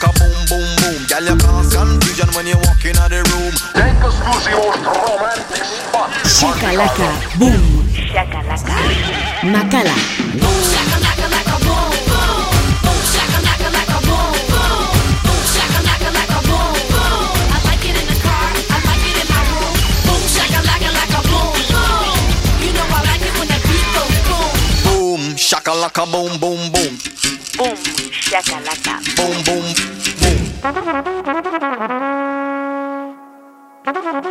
boom boom Shakalaka, boom. Shakalaka. Makala. Boom, shakalaka, laka, boom, boom. Boom, shakalaka, laka, boom, boom. Boom, shakalaka, laka, boom, boom. I like it in the car. I like it in my room. Boom, shakalaka, laka, boom, boom. You know I like it when that beat goes boom. Boom, shakalaka, boom, boom, boom. Boom, shakalaka. Boom, boom, boom.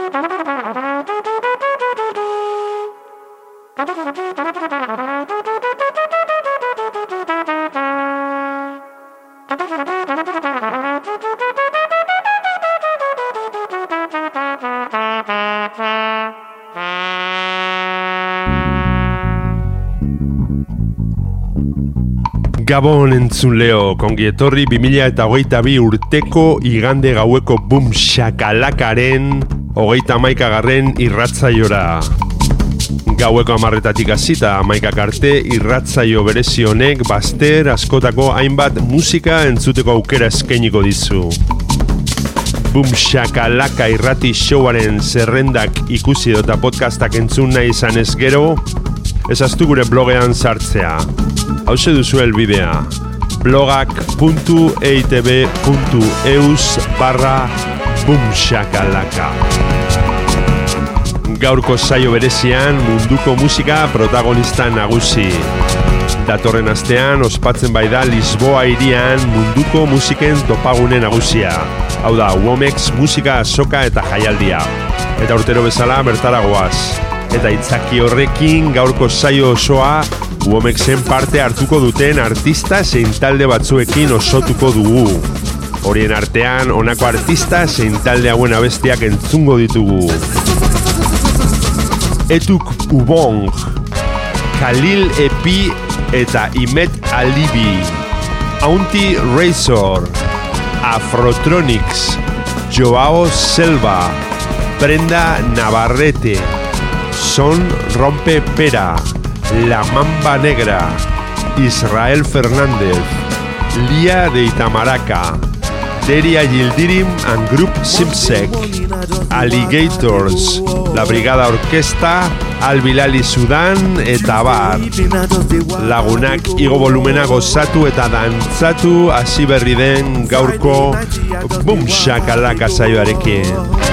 Gabon entzun leo, kongi etorri 2000 eta hogeita bi urteko igande gaueko boom shakalakaren hogeita maikagarren irratzaiora. Gaueko amarretatik hasita amaikak arte irratzaio berezi honek baster askotako hainbat musika entzuteko aukera eskainiko dizu. Boom shakalaka irrati showaren zerrendak ikusi dota podcastak entzun nahi izan ez gero, ezaztu gure blogean sartzea. Hauze duzu elbidea blogak.eitb.eus barra boomshakalaka Gaurko saio berezian munduko musika protagonista nagusi. Datorren astean ospatzen bai da Lisboa irian munduko musiken topagune nagusia. Hau da, Womex musika soka eta jaialdia. Eta urtero bezala bertaragoaz. Eta itzaki horrekin gaurko saio osoa Womexen parte hartuko duten artista zein talde batzuekin osotuko dugu. Horien artean, honako artista zein talde hauen abestiak entzungo ditugu. Etuk Ubong, Khalil Epi eta Imet Alibi, Auntie Razor, Afrotronics, Joao Selva, Brenda Navarrete, Son Rompe Pera, La Mamba Negra, Israel Fernández, Lía de Itamaraca, Deria Yildirim and Group Simsek, Alligators, La Brigada Orquesta, Albilali Sudan eta bar. Lagunak igo volumena gozatu eta dantzatu hasi berri den gaurko Boom Shakalaka saioarekin.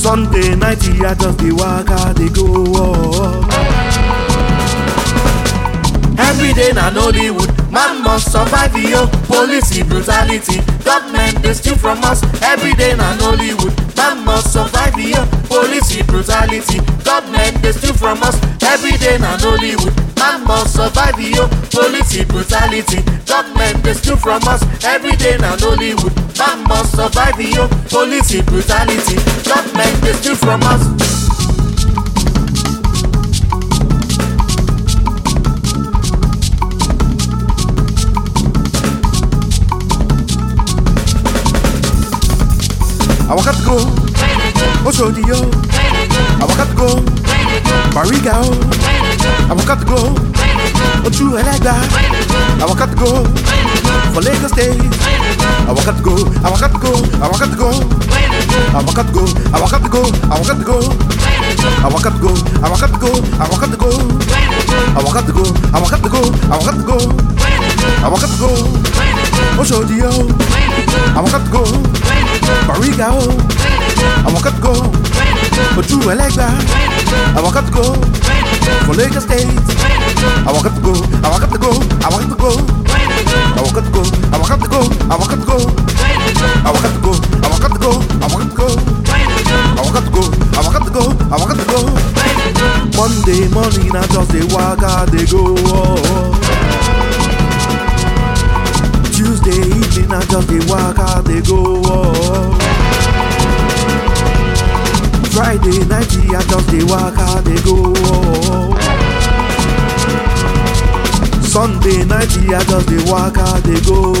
Sunday night, I just the waka they go. Every day na Nollywood, man must survive yo. Police brutality, government they steal from us. Every day na Nollywood, man must survive yo. Police brutality, government they steal from us. Every day na Nollywood, man must survive yo. Police brutality, government they steal from us. Every day na Nollywood, man must survive yo. Police brutality, government they steal from us. I got to go. Oshodi yo. I got to go. Bariga o. I got to go. Oju Elegba. I got to go. For Lagos State. I got to go. I got to go. I got to go. I got to go. I got to go. I got to go. I got to go. I got to go. I got to go. I got to go. I got to go. I got to go. I got to go. Oshodi yo. I got to go. Bariga o. I got to go. Oju Elegba. I got to go. For Lagos State. I got to go. I got to go. I got to go. I got to go. I got to go. I got to go. I got to go. I got to go. I got to go. I got to go. I got to go. I got to go. Monday morning I just dey waka dey go. Tuesday evening I just dey waka dey go. Friday night, I just dey waka dey go. Sunday night, I just dey waka dey go.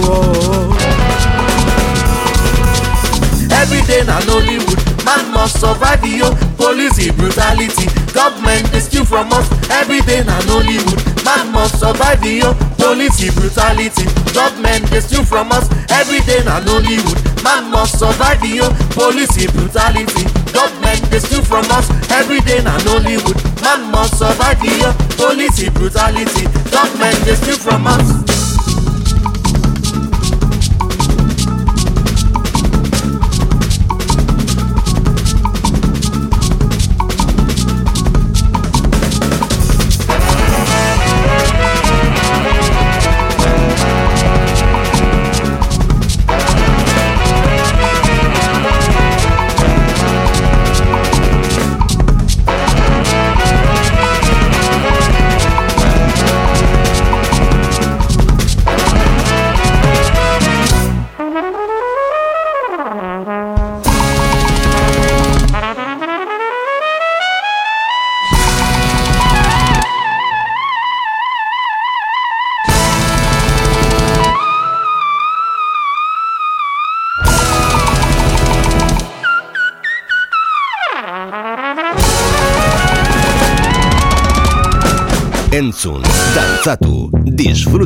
Every day na Nollywood, man must survive yo. Police brutality, government dey steal from us. Every day na Nollywood, man must survive yo. Police brutality, government dey steal from us. Every day na Nollywood, man must survive yo. Police brutality, government dey steal from us. Every day na Nollywood, man must survive yo. Police brutality, government dey steal from us.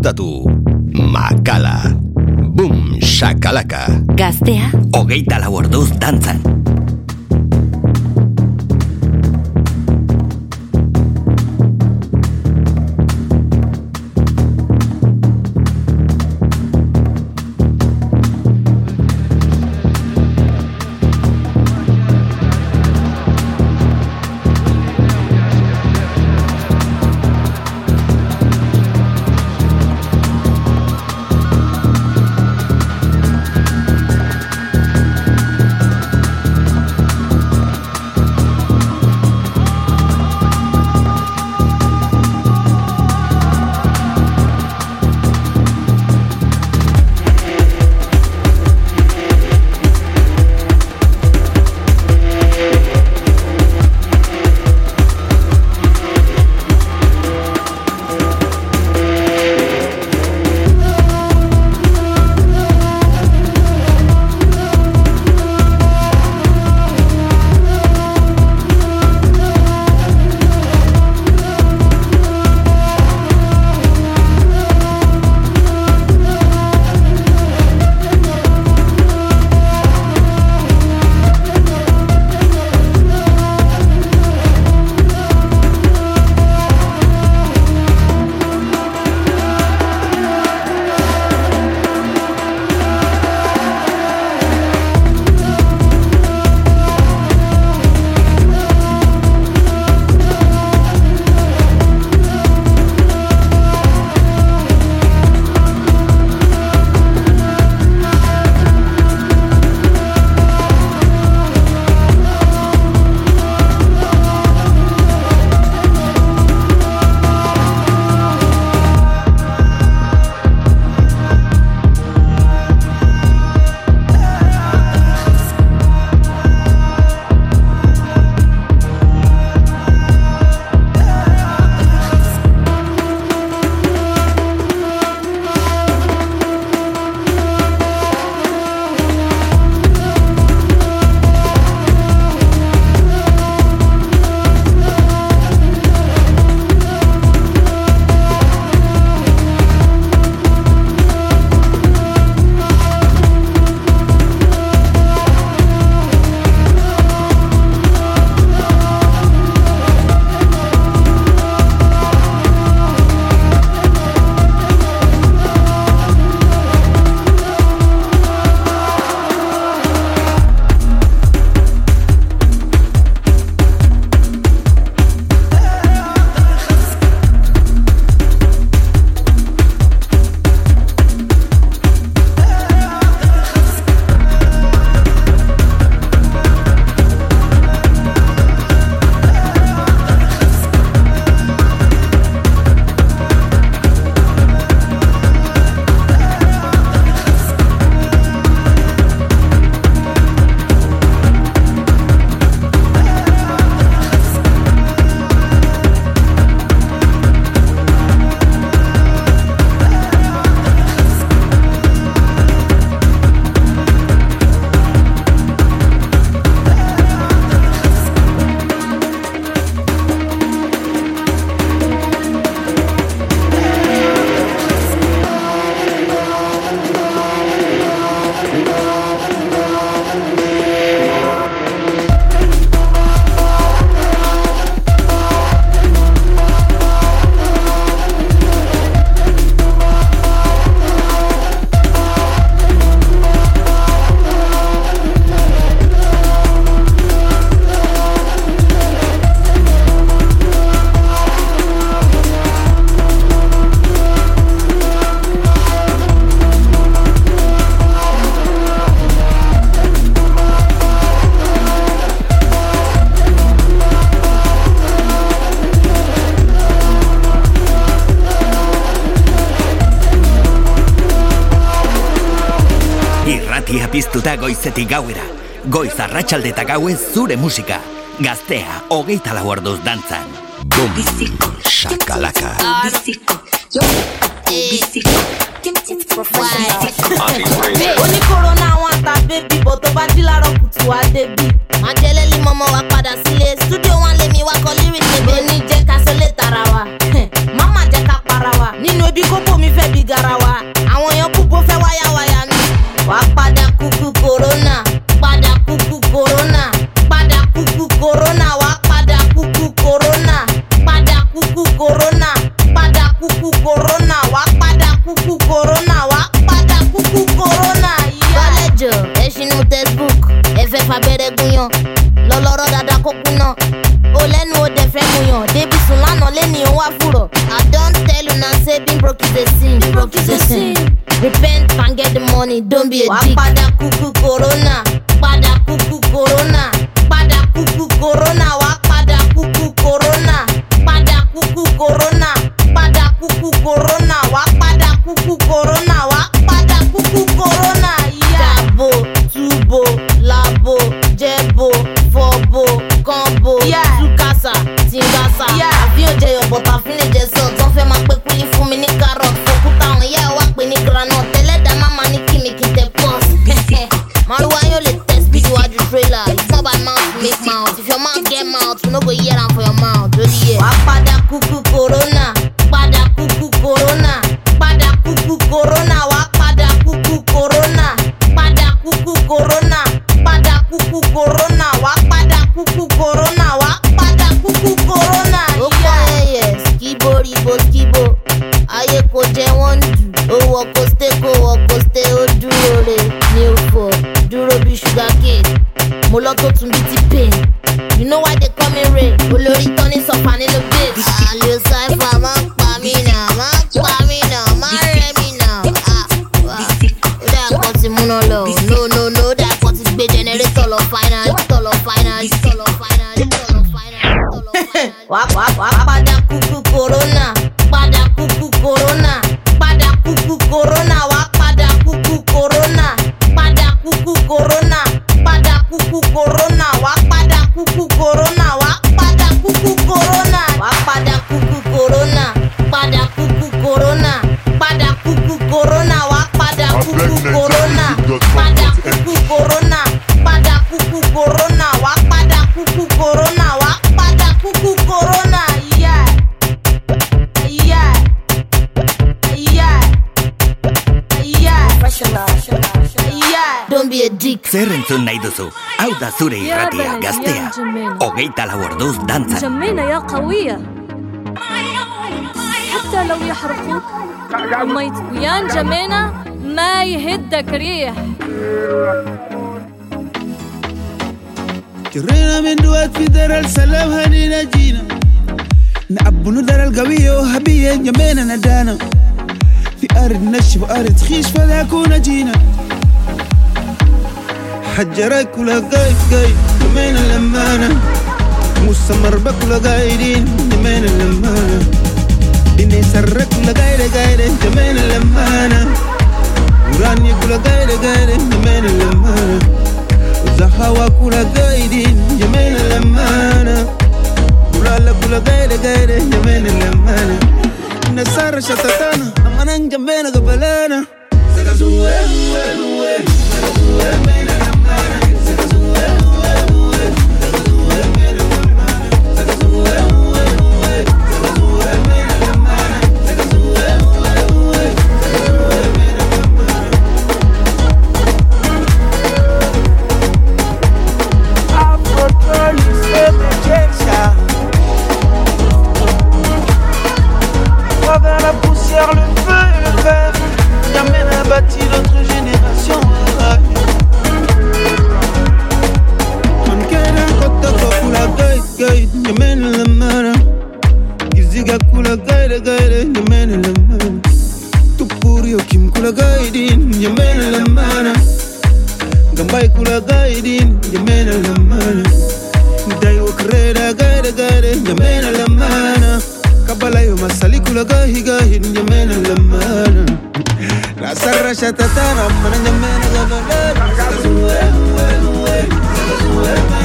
Disfrutatu. Makala. Boom, shakalaka. Gaztea, Hogeita lau orduz dantzan. Piztuta goizetik gauera. Goiz arratsalde eta gauez zure musika. Gaztea, hogeita lau orduz dantzan. Boom Shakalaka Oní corona wọn ta bébí bọ̀ tó bá jí láàárọ̀ kùtù wá débí. Májèlélí mọ́mọ́ wa padà sílé, stúdíò wọn lé mi wá kọ lyrics níbi. Ó ní jẹ́ ká sọlé tara wa, máma jẹ́ ká para wa. Nínú ebi kókó mi fẹ́ bí garawa, àwọn èèyàn kúkú fẹ́ wáyáwáyá ni. Wà padà kúkú corona, padà kúkú corona, padà kúkú corona, wà padà kúkú corona, padà kúkú corona, padà kúkú corona, wà padà kúkú corona, wà padà kúkú corona. Bọ́lẹ̀jọ̀ ẹ ṣinú textbook, ẹ fẹ́ fabẹ́rẹ́ gúnyán, lọ́lọ́rọ́ dáadáa kó kúná. O lẹ́nu o dẹ̀ fẹ́ gúnyán, débi sùn lánàá lẹ́ni òun wá fúrọ̀. I una say being broke is a sin. Being broke is a sin. Repent and get the money, don't be a dick. Padà kúkú corona, padà kúkú corona, padà kúkú corona, no go hear am for your mouth. Lórí ẹ̀. Wà á padà kúkú corona, padà kúkú corona, padà kúkú corona, wà á padà kúkú corona, padà kúkú corona, padà kúkú corona, wà á padà kúkú corona, wà á padà kúkú corona. Ó pọ̀ ẹyẹ skibo ribo skibo, ayé kò jẹ́ wọ́n jù, ó wọ kòsté kò wọ kòsté ó dúró re ní òfò, dúró bí sugar cane, mo lọ tó tún entzun nahi duzu? Hau da zure irratia, gaztea. Hogeita lau orduz dantzan. جمينة يا قوية حتى لو يحرقوك وميت ويان جمينة ما يهدك ريح جرينا من دوات في دار السلام هنينا جينا نعبو دار القوية وهبية جمينا ندانا في أرض نشف وأرض خيش فذاكونا جينا حجرك ولقيت جاي من الأمانة. مستمر بك ولقايدين من الأمانة. بني سرك ولا قايد انت من الأمانة. وراني ولقايد قايد انت من الأمانة. وزهواك ولقايدين من الأمانة. ورالا ولقايد قايد انت من الأمانة. نسار شتتانا. أما ننجم بينك بلانا وين وين وين bâti notre génération. Kula gai gai, nyamene la mara. Kiziga kula gai la gai la, nyamene la mara. Tupuri okim kula gai din, nyamene la mara. Gambai kula gai din, nyamene la mara. Dai okreda gai la gai la, nyamene la mara. Kabala yo masali kula gai gai, nyamene la. La serra xateta, no me n'enllem, no me n'enllem, no me n'enllem, no me n'enllem,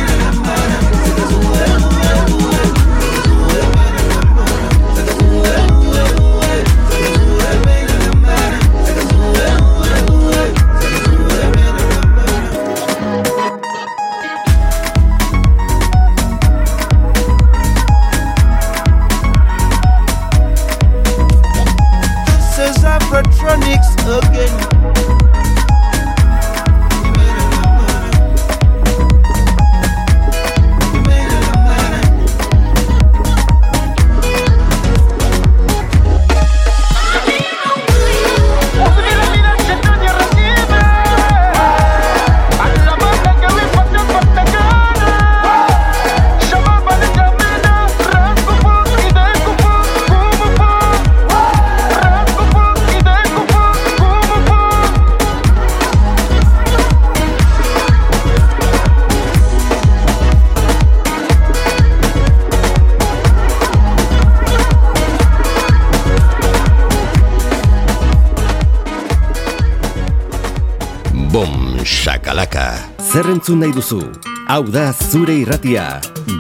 entzun nahi duzu? Hau da zure irratia,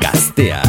gaztea.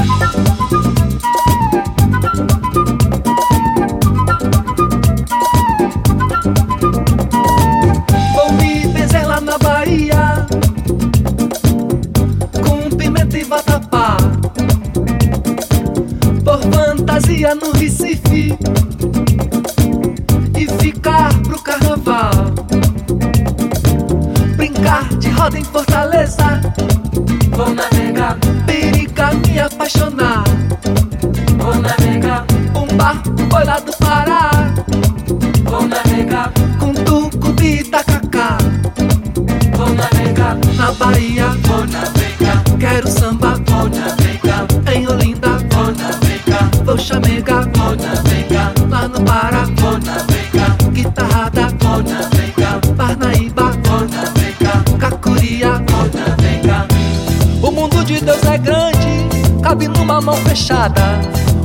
Fechada.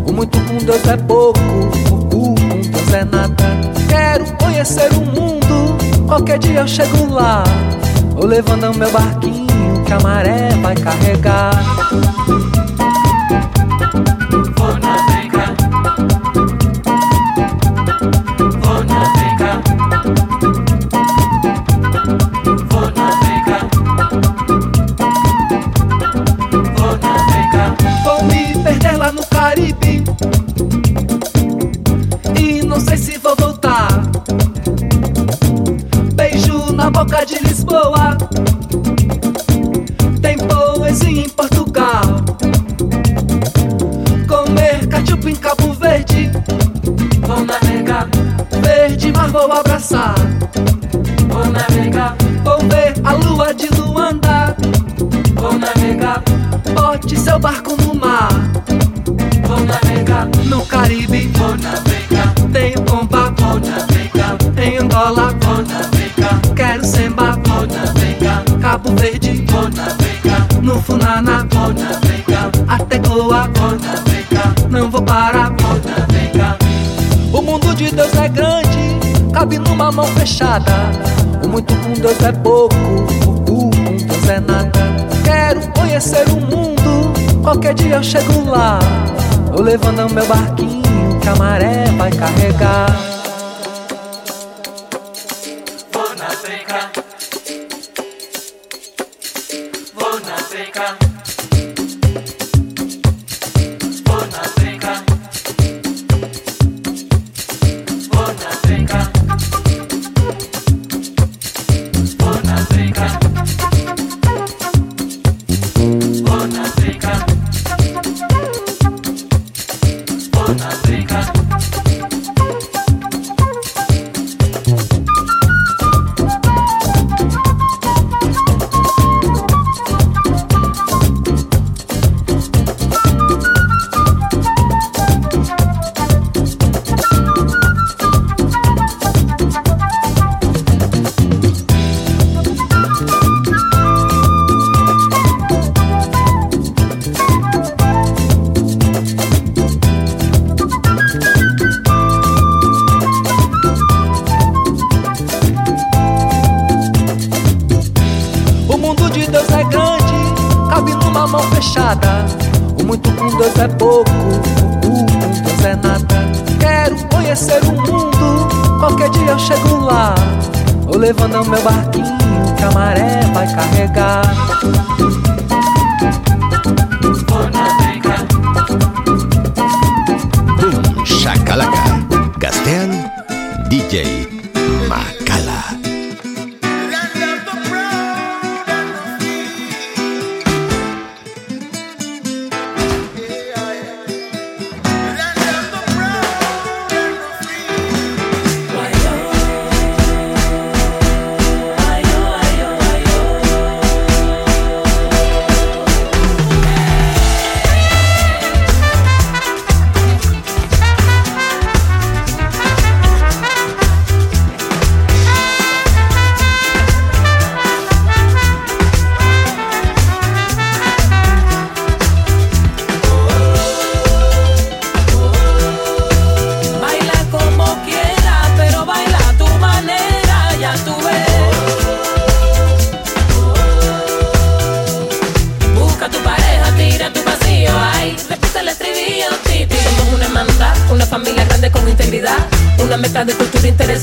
O muito com Deus é pouco, o cu com Deus é nada. Quero conhecer o mundo, qualquer dia eu chego lá. Vou levando meu barquinho que a maré vai carregar. Vou navegar. Abraçar. Vou navegar. Vou ver a lua de Luanda. Vou navegar. Bote seu barco no mar. Vou navegar no Caribe. Vou navegar. Tenho compa. Vou navegar. Em Angola. Vou navegar. Quero semba. Vou navegar. Cabo Verde. Vou navegar. No Funana. Vou navegar. Até Goa. Vou navegar. Não vou parar. Vou navegar. O mundo de Deus é grande, cabe numa mão fechada. O muito com Deus é pouco, o com Deus é nada. Quero conhecer o mundo, qualquer dia eu chego lá. Vou levando meu barquinho que a maré vai carregar.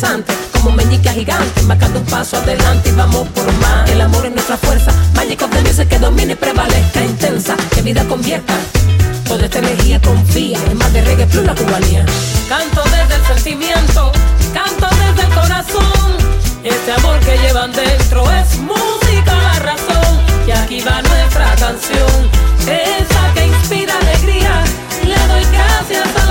interesante, como meñique gigante, marcando un paso adelante y vamos por más. El amor es nuestra fuerza, Magic of the que domine y prevalezca intensa, que vida convierta. Toda esta energía confía, es más de reggae plus la cubanía. Canto desde el sentimiento, canto desde el corazón. Este amor que llevan dentro es música la razón. Y aquí va nuestra canción, esa que inspira alegría. Le doy gracias a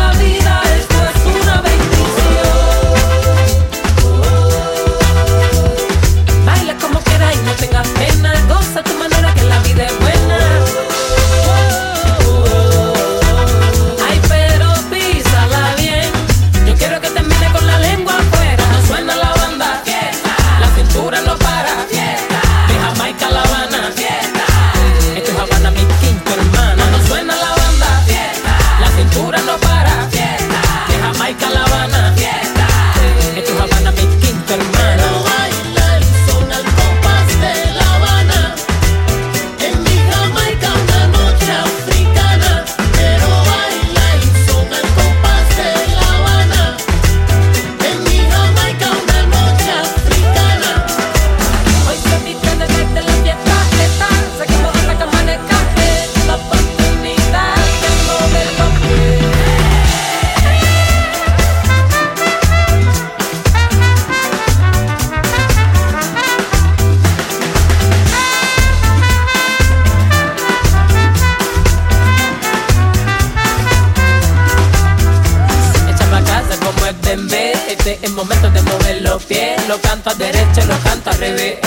Este en momentos de mover los pies. Lo canto a derecho, lo canto al revés.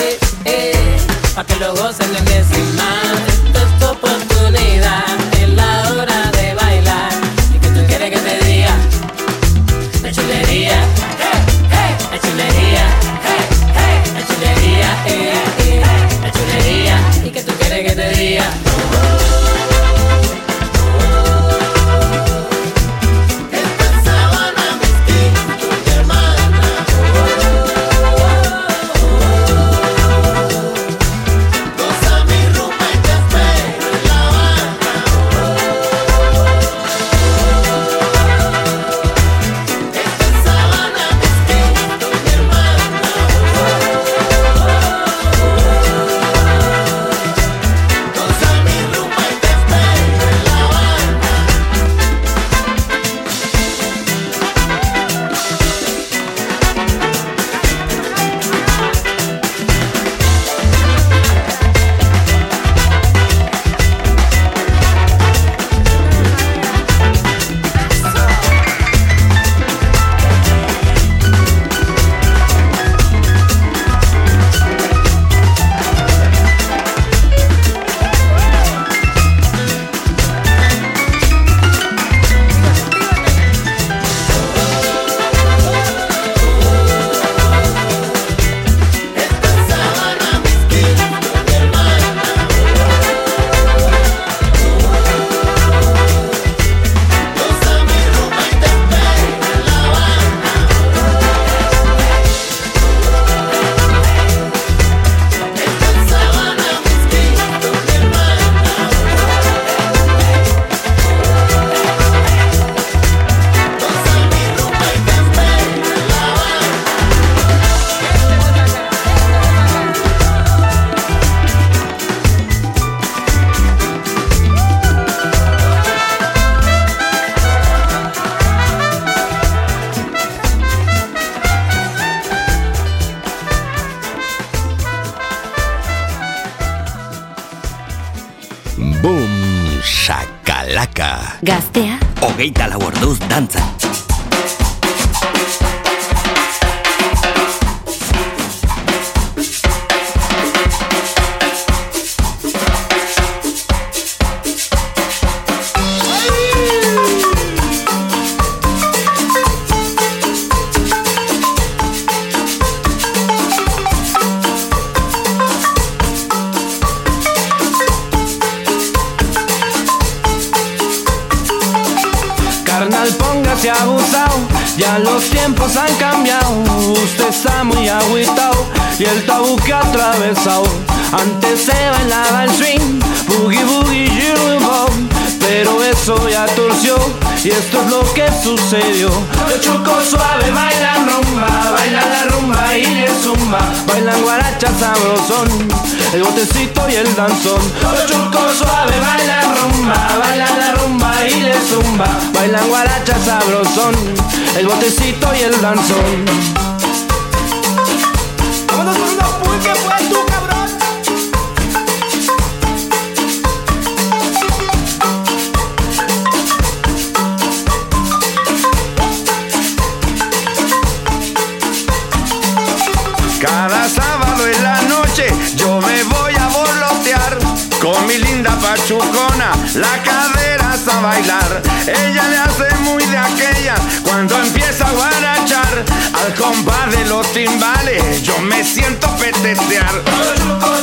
Eh, pa' que lo gocen en ese instante. Ella le hace muy de aquella cuando empieza a guarachar al compás de los timbales. Yo me siento petetear.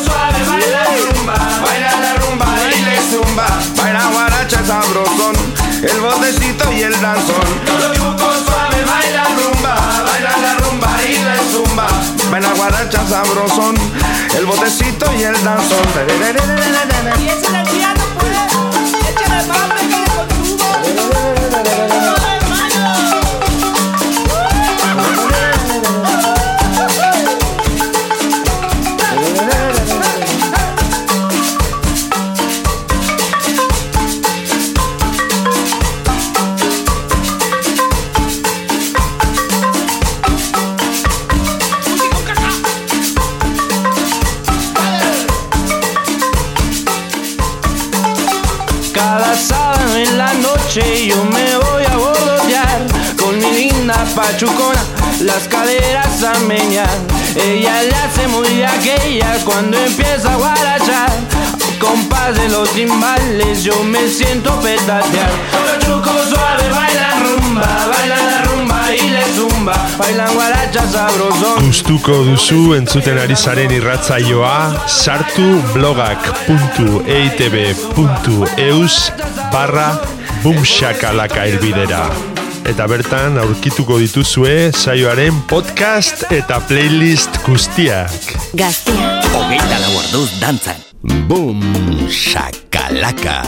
suave, baila la rumba, baila la rumba y le zumba, baila guaracha sabrosón, el botecito y el danzón. Chuco suave, baila rumba, baila la rumba y le zumba. Baila guaracha sabrosón, el botecito y el danzón. Y échale el piano, pues. Échale más, linda pachucona, las caderas a meñar. Ella le hace muy de aquellas cuando empieza a guarachar. Compás de los timbales yo me siento petatear. Los suave bailan rumba, bailan la rumba y le zumba, bailan guaracha sabrosón. Gustuko duzu entzuten ari zaren irratzaioa sartu blogak.eitb.eus barra bumshakalaka elbidera. Eta bertan aurkituko dituzue saioaren podcast eta playlist guztiak. Gaztea. Hogeita lau orduz dantzan. Boom, shakalaka.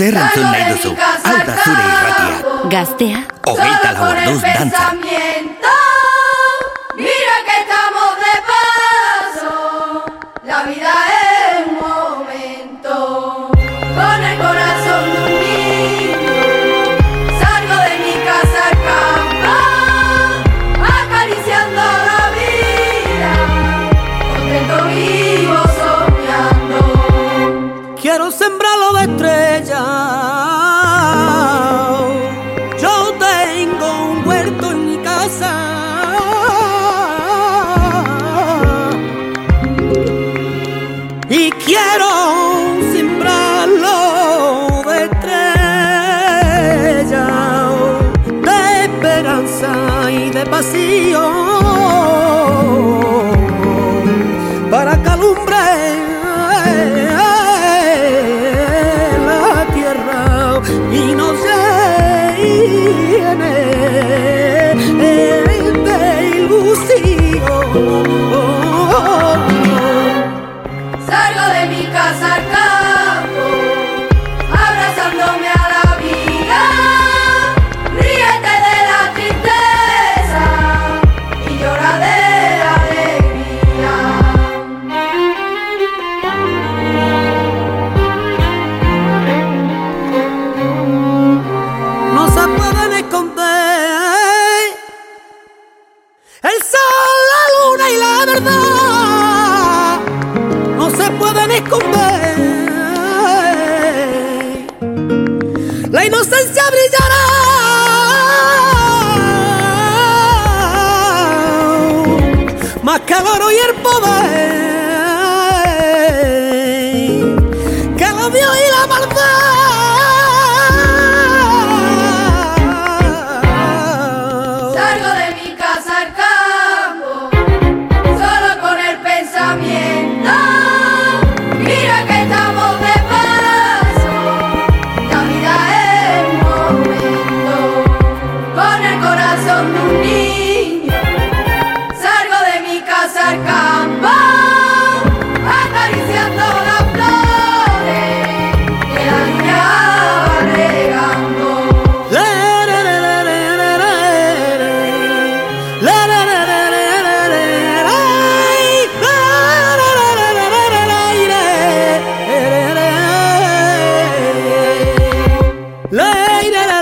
Zer entzun nahi duzu? Hau da zure irratia. Gaztea. Ogeita lau orduz dantza. oh. way that I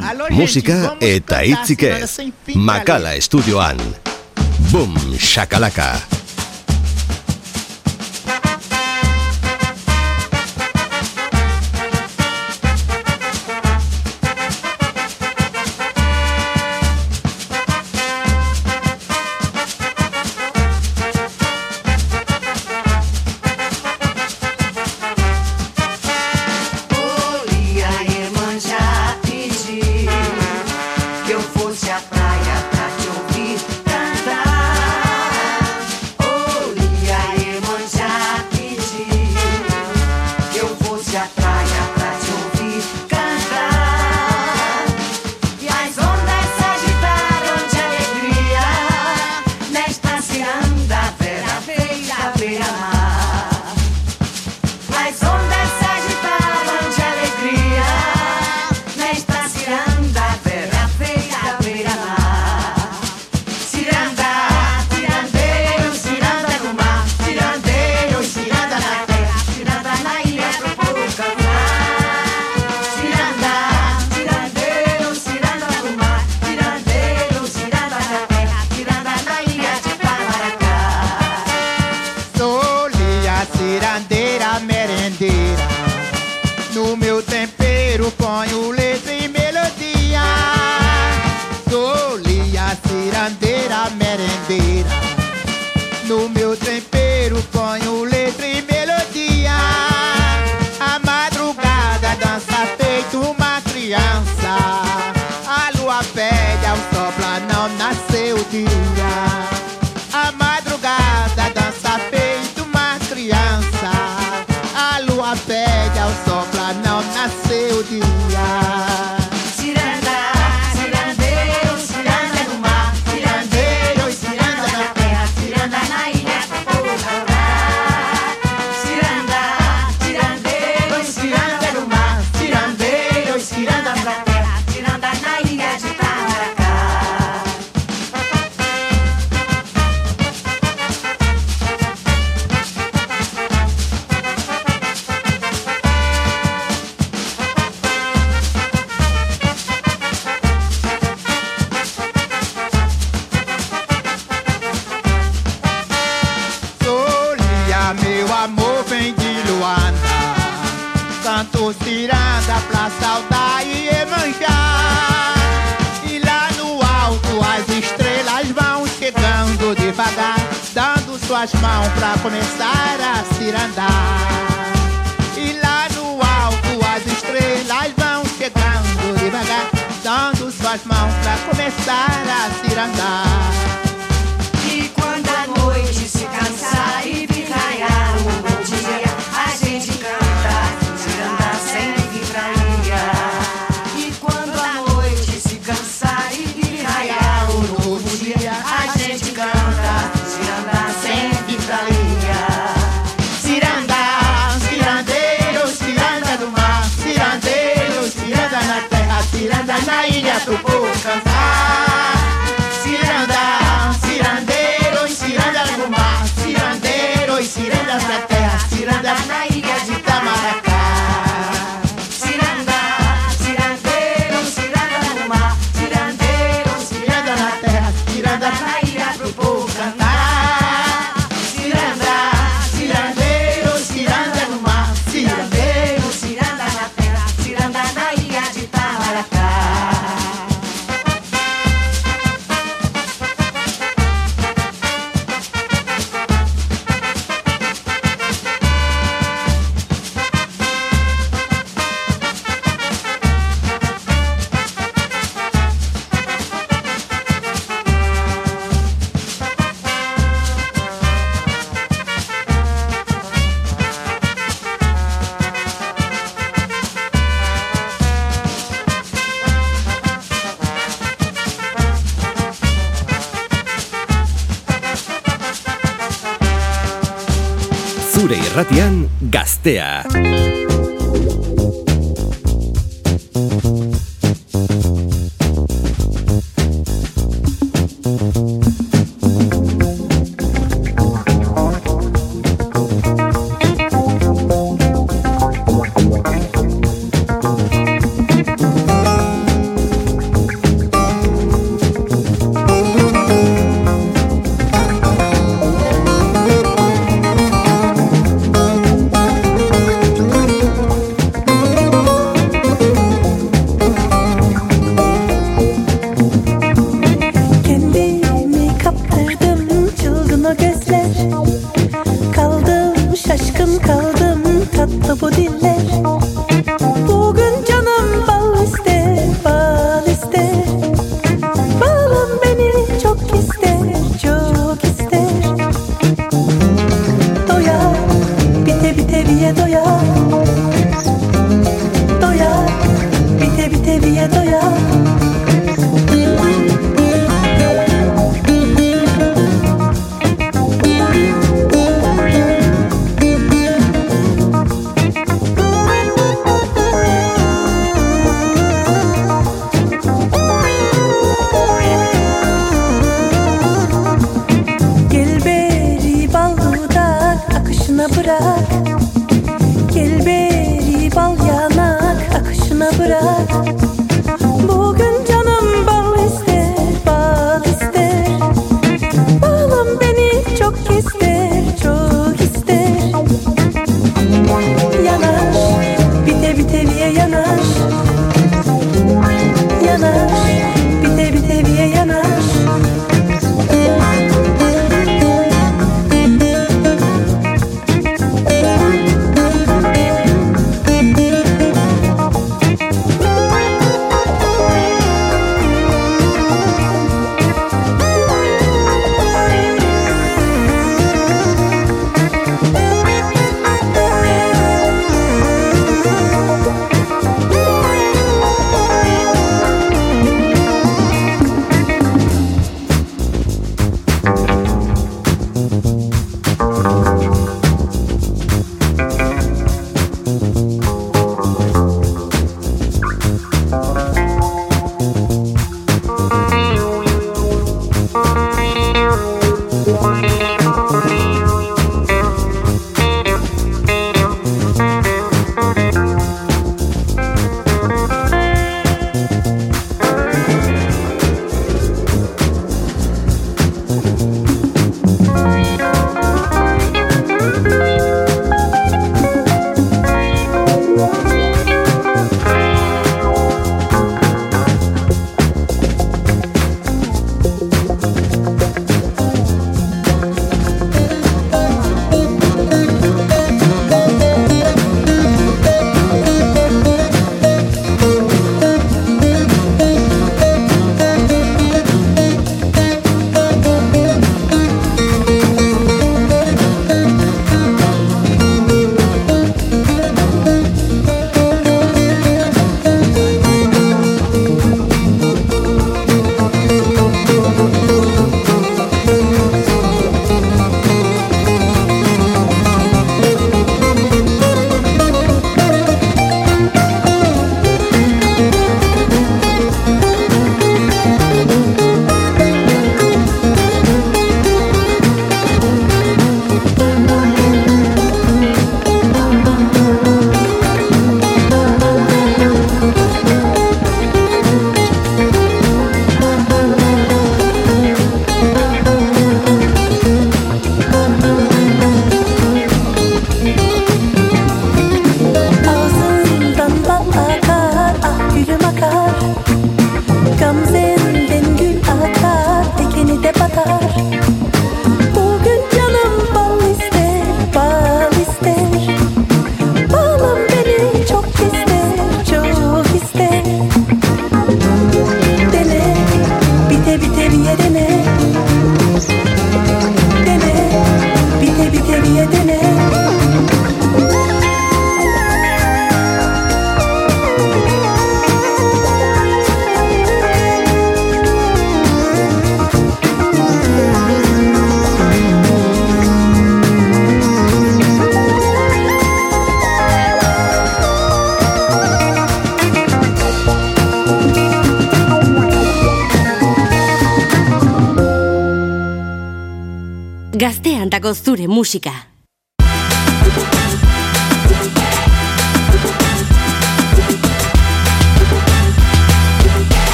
Egunon, musika eta hitzik makala estudioan. Boom, shakalaka. devagar, dando suas mãos pra começar a se andar. E lá no alto as estrelas vão chegando devagar, dando suas mãos pra começar a se andar. Rainha do povo cantar Cirandá, cirandeiro e ciranda do mar Cirandeiro e cirandas da terra, cirandas na that.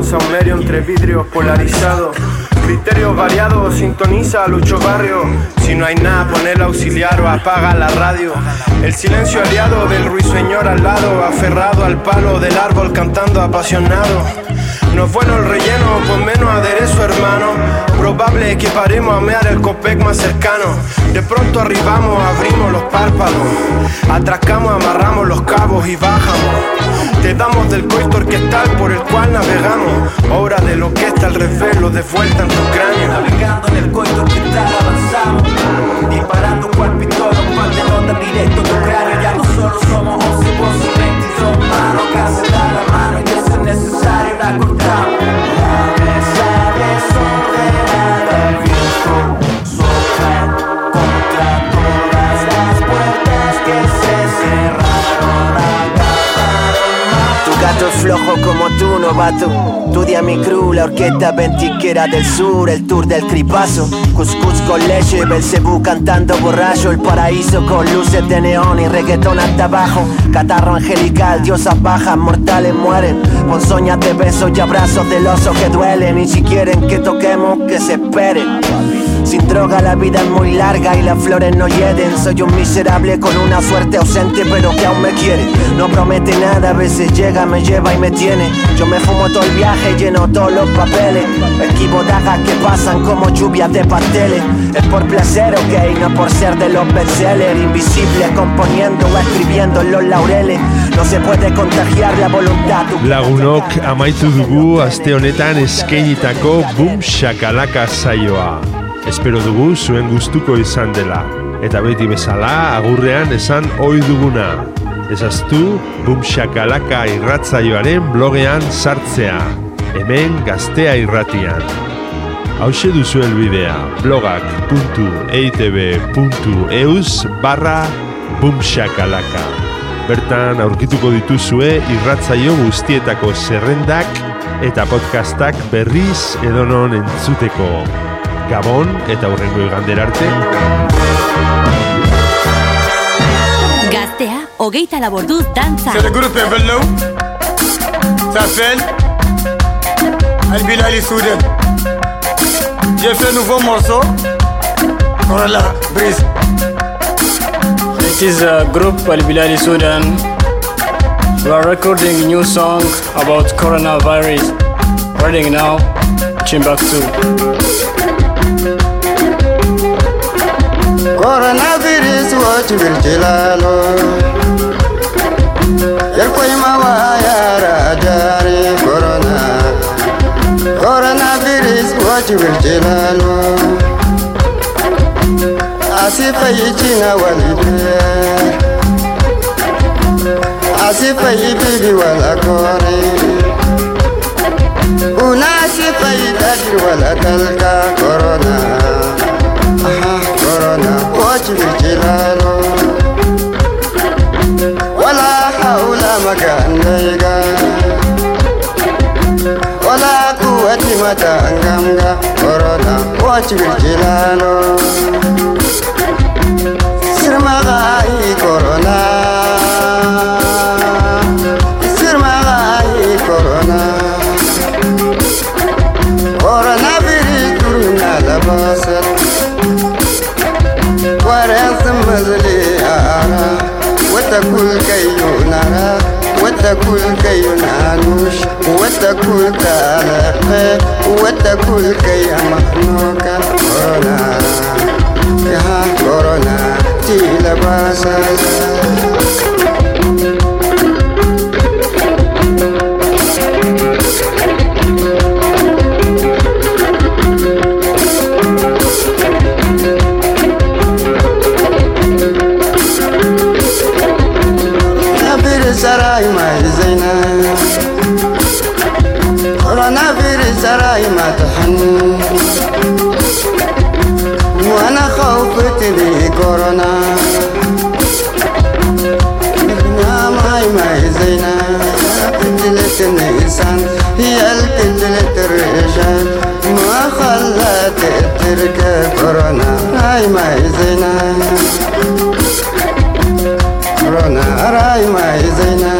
En saumerio entre vidrios polarizados. Criterios variados, sintoniza Lucho Barrio. Si no hay nada, pon el auxiliar o apaga la radio. El silencio aliado del ruiseñor al lado, aferrado al palo del árbol cantando apasionado. No es bueno el relleno, con menos aderezo, hermano. Probable que paremos a mear el copec más cercano. De pronto arribamos, abrimos los párpados. Atracamos, amarramos los cabos y bajamos. Te damos del coito orquestal por el cual navegamos. Obra de lo que está al revés, lo de vuelta en tu cráneo. Navegando en el coito orquestal avanzamos. Disparando cual pistola, un par de notas directo tu cráneo. Ya no solo somos 11 voces, 22 manos. Casi la mano y de ser necesario la cortamos. La mesa desordenada, flojo como tú, novato. Estudia mi crew, la orquesta ventiquera del sur, el tour del cripazo. Cuscús con leche, Belcebú cantando borracho. El paraíso con luces de neón y reggaetón hasta abajo. Catarro angelical, diosas bajas, mortales mueren. Ponzoñas de besos y abrazos del oso que duelen. Y si quieren que toquemos, que se esperen. Sin droga la vida es muy larga y las flores no hieden. Soy un miserable con una suerte ausente pero que aún me quiere. No promete nada, a veces llega, me lleva y me tiene. Yo me fumo todo el viaje, lleno todos los papeles. Esquivo dagas que pasan como lluvias de pasteles. Es por placer, ok, no por ser de los bestsellers. Invisible componiendo o escribiendo en los laureles. No se puede contagiar la voluntad. Lagunok amaitu dugu aste honetan eskeinitako Boom Shakalaka saioa. Espero dugu zuen gustuko izan dela. Eta beti bezala, agurrean esan ohi duguna. Ezaztu Boom Shakalaka irratzaioaren blogean sartzea. Hemen gaztea irratian. Hauxe duzu elbidea blogak.eitb.eus barra boomshakalaka. Bertan aurkituko dituzue irratzaio guztietako zerrendak eta podcastak berriz edonon entzuteko. Gabon eta hurrengo igander arte. Gaztea, hogeita laborduz dantza. C'est le groupe Bello. Ça s'appelle Al Bilali Soudan. J'ai fait un nouveau morceau. Voilà, brise. It is a group Al Bilali Soudan. We are recording a new song about coronavirus. Reading now, Timbuktu. كورونا فيروس واتب الجلال يركوي ما ويا راجاري كورونا. كورونا فيروس واتب الجلال أسفيتنا والبيت أسفي بيبي والأكوري وناسفي الأجر والأكلكا كورونا. Wala kuwati matangamga corona مبليارا وتكل كيونارا وتكل كيونانوش وتكل كالفة وتكل كيمانوكا كورونا يا كورونا تيلا باسا سرای ما زينة رانا فير سرای ما تحن وأنا خوفت لي كورونا ابنا ماي ما زينا بنجلت الانسان هي بنجلت الرجال ما خلت تركب كورونا هاي ما زينة كورونا راي ما زينة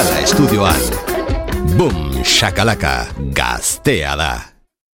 Makala estudioan. Boom, shakalaka, gaztea da.